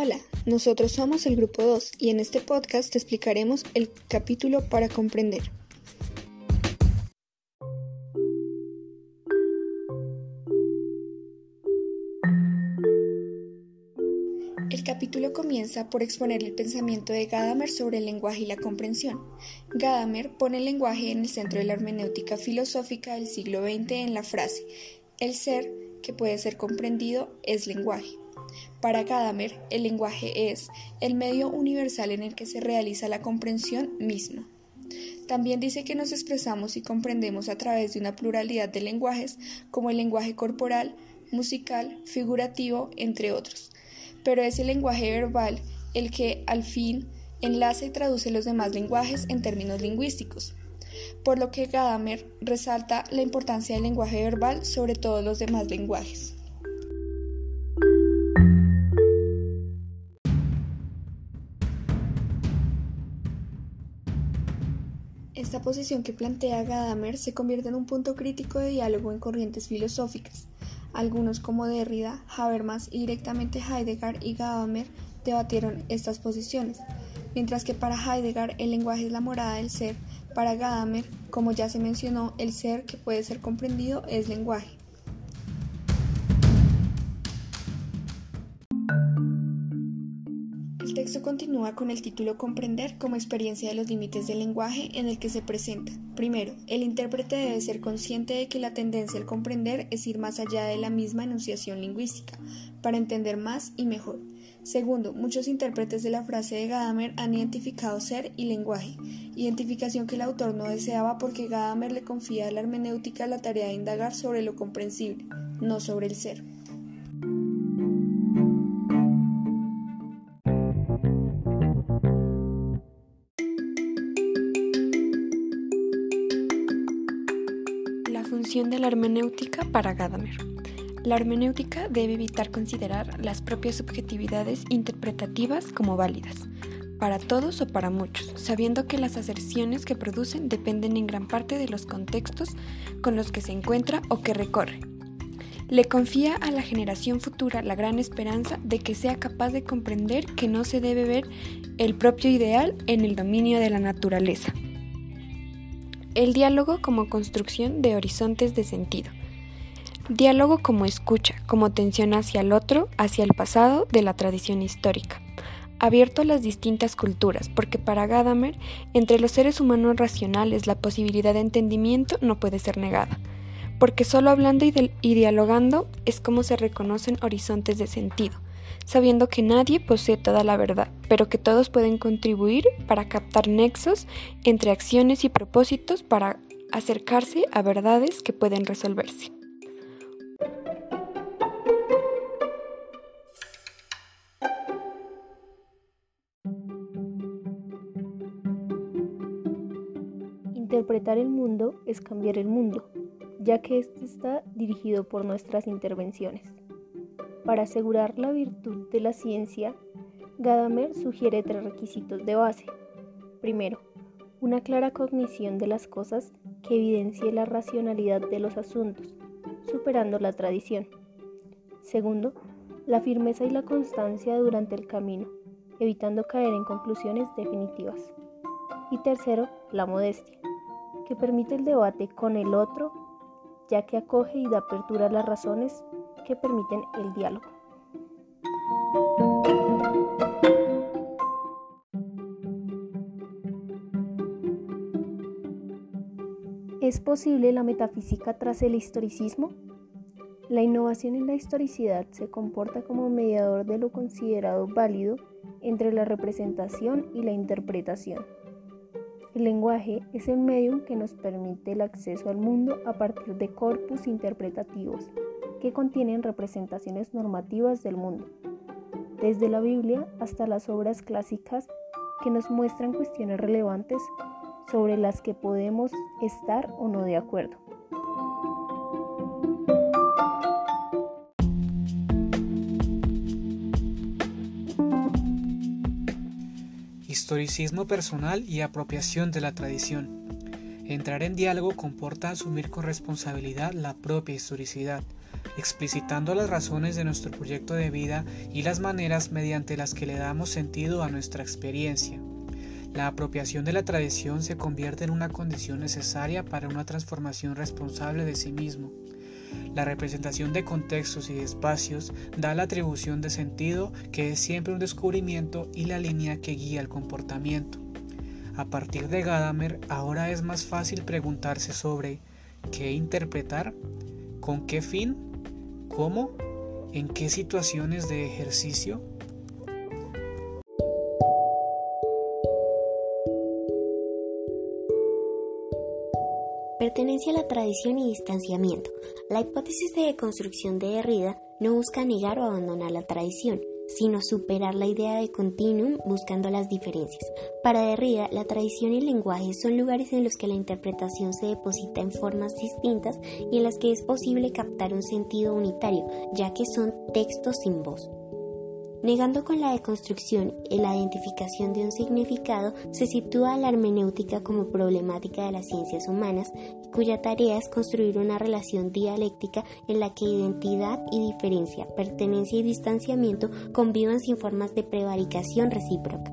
Hola, nosotros somos el Grupo 2 y en este podcast te explicaremos el capítulo para comprender. El capítulo comienza por exponer el pensamiento de Gadamer sobre el lenguaje y la comprensión. Gadamer pone el lenguaje en el centro de la hermenéutica filosófica del siglo XX en la frase, el ser que puede ser comprendido es lenguaje. Para Gadamer, el lenguaje es el medio universal en el que se realiza la comprensión misma. También dice que nos expresamos y comprendemos a través de una pluralidad de lenguajes, como el lenguaje corporal, musical, figurativo, entre otros. Pero es el lenguaje verbal el que, al fin, enlaza y traduce los demás lenguajes en términos lingüísticos. Por lo que Gadamer resalta la importancia del lenguaje verbal sobre todos los demás lenguajes. Esta posición que plantea Gadamer se convierte en un punto crítico de diálogo en corrientes filosóficas. Algunos como Derrida, Habermas y directamente Heidegger y Gadamer debatieron estas posiciones, mientras que para Heidegger el lenguaje es la morada del ser, para Gadamer, como ya se mencionó, el ser que puede ser comprendido es lenguaje. Texto continúa con el título Comprender como experiencia de los límites del lenguaje en el que se presenta. Primero, el intérprete debe ser consciente de que la tendencia al comprender es ir más allá de la misma enunciación lingüística, para entender más y mejor. Segundo, muchos intérpretes de la frase de Gadamer han identificado ser y lenguaje, identificación que el autor no deseaba porque Gadamer le confía a la hermenéutica la tarea de indagar sobre lo comprensible, no sobre el ser. De la hermenéutica para Gadamer. La hermenéutica debe evitar considerar las propias subjetividades interpretativas como válidas, para todos o para muchos, sabiendo que las aserciones que producen dependen en gran parte de los contextos con los que se encuentra o que recorre. Le confía a la generación futura la gran esperanza de que sea capaz de comprender que no se debe ver el propio ideal en el dominio de la naturaleza, el diálogo como construcción de horizontes de sentido. Diálogo como escucha, como tensión hacia el otro, hacia el pasado de la tradición histórica. Abierto a las distintas culturas, porque para Gadamer, entre los seres humanos racionales la posibilidad de entendimiento no puede ser negada, porque solo hablando y, dialogando es como se reconocen horizontes de sentido, sabiendo que nadie posee toda la verdad, pero que todos pueden contribuir para captar nexos entre acciones y propósitos para acercarse a verdades que pueden resolverse. Interpretar el mundo es cambiar el mundo, ya que éste está dirigido por nuestras intervenciones. Para asegurar la virtud de la ciencia, Gadamer sugiere tres requisitos de base. Primero, una clara cognición de las cosas que evidencie la racionalidad de los asuntos, superando la tradición. Segundo, la firmeza y la constancia durante el camino, evitando caer en conclusiones definitivas. Y tercero, la modestia, que permite el debate con el otro, ya que acoge y da apertura a las razones que permiten el diálogo. ¿Es posible la metafísica tras el historicismo? La innovación en la historicidad se comporta como mediador de lo considerado válido entre la representación y la interpretación. El lenguaje es el medium que nos permite el acceso al mundo a partir de corpus interpretativos que contienen representaciones normativas del mundo, desde la Biblia hasta las obras clásicas que nos muestran cuestiones relevantes sobre las que podemos estar o no de acuerdo. Historicismo personal y apropiación de la tradición. Entrar en diálogo comporta asumir con responsabilidad la propia historicidad, explicitando las razones de nuestro proyecto de vida y las maneras mediante las que le damos sentido a nuestra experiencia. La apropiación de la tradición se convierte en una condición necesaria para una transformación responsable de sí mismo. La representación de contextos y espacios da la atribución de sentido que es siempre un descubrimiento y la línea que guía el comportamiento. A partir de Gadamer ahora es más fácil preguntarse sobre qué interpretar, con qué fin, cómo, en qué situaciones de ejercicio, Pertenencia a la tradición y distanciamiento. La hipótesis de deconstrucción de Derrida no busca negar o abandonar la tradición, sino superar la idea de continuum buscando las diferencias. Para Derrida, la tradición y el lenguaje son lugares en los que la interpretación se deposita en formas distintas y en las que es posible captar un sentido unitario, ya que son textos sin voz. Negando con la deconstrucción y la identificación de un significado, se sitúa la hermenéutica como problemática de las ciencias humanas, cuya tarea es construir una relación dialéctica en la que identidad y diferencia, pertenencia y distanciamiento convivan sin formas de prevaricación recíproca.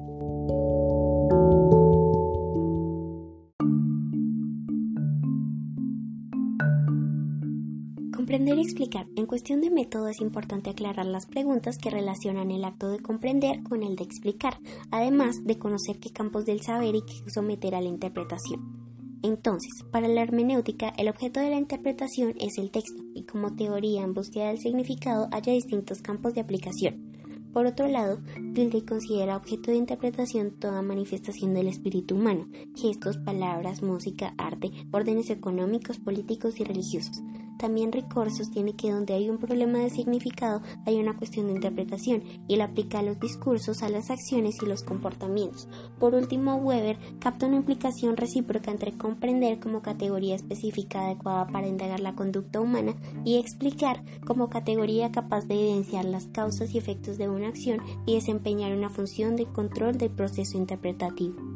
Comprender y explicar. En cuestión de método es importante aclarar las preguntas que relacionan el acto de comprender con el de explicar, además de conocer qué campos del saber y qué someter a la interpretación. Entonces, para la hermenéutica, el objeto de la interpretación es el texto, y como teoría en búsqueda del significado haya distintos campos de aplicación. Por otro lado, Gilday considera objeto de interpretación toda manifestación del espíritu humano, gestos, palabras, música, arte, órdenes económicos, políticos y religiosos. También Ricord sostiene que donde hay un problema de significado hay una cuestión de interpretación y él aplica los discursos a las acciones y los comportamientos. Por último, Weber capta una implicación recíproca entre comprender como categoría específica adecuada para indagar la conducta humana y explicar como categoría capaz de evidenciar las causas y efectos de una acción y desempeñar una función de control del proceso interpretativo.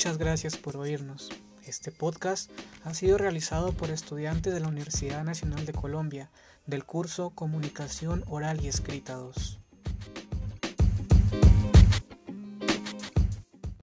Muchas gracias por oírnos. Este podcast ha sido realizado por estudiantes de la Universidad Nacional de Colombia del curso Comunicación Oral y Escrita 2.